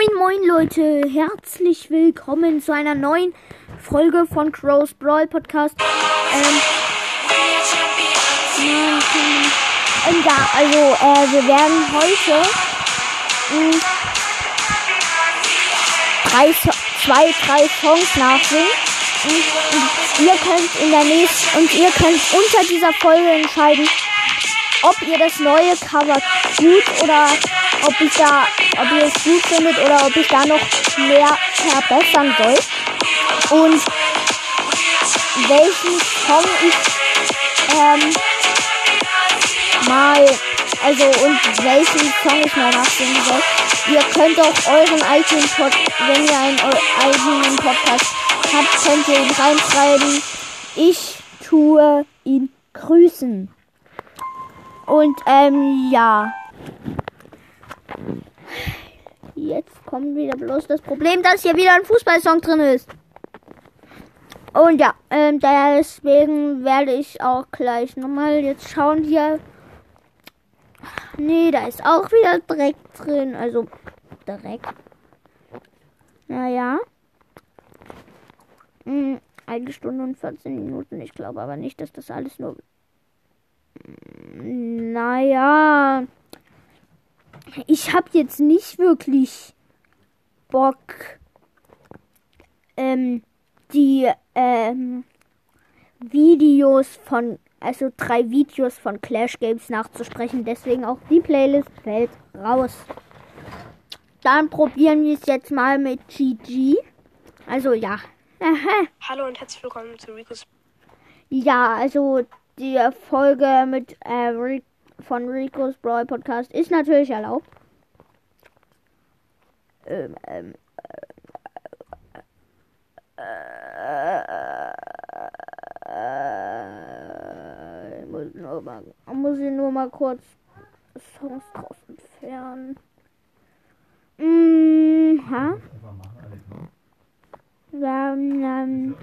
Moin, moin Leute, herzlich willkommen zu einer neuen Folge von Crow's Brawl Podcast. Ähm, ähm, ja, also äh, wir werden heute mh, drei, zwei, drei Songs nachsingen. Und ihr könnt in der nächsten und ihr könnt unter dieser Folge entscheiden, ob ihr das neue Cover gut oder ob ich da, ob ihr es gut findet oder ob ich da noch mehr verbessern soll. Und welchen Song ich ähm, mal, also und welchen Song ich mal nachsingen soll. Ihr könnt auch euren eigenen Pod, wenn ihr einen eigenen Podcast habt, könnt ihr ihn reinschreiben. Ich tue ihn grüßen. Und ähm, ja. Jetzt kommt wieder bloß das Problem, dass hier wieder ein Fußballsong drin ist. Und ja, ähm, deswegen werde ich auch gleich nochmal jetzt schauen hier. Nee, da ist auch wieder Dreck drin. Also Dreck. Naja. Hm, eine Stunde und 14 Minuten. Ich glaube aber nicht, dass das alles nur. Naja. Ich habe jetzt nicht wirklich Bock, ähm, die ähm, Videos von, also drei Videos von Clash Games nachzusprechen. Deswegen auch die Playlist fällt raus. Dann probieren wir es jetzt mal mit GG. Also ja. Aha. Hallo und herzlich willkommen zu Ricos. Ja, also die Folge mit äh, von Ricos Brawl Podcast ist natürlich erlaubt. Ähm, ähm, äh, muss, nur mal, muss ich nur mal kurz Songs draus entfernen. Mm, ha? Ja, ähm,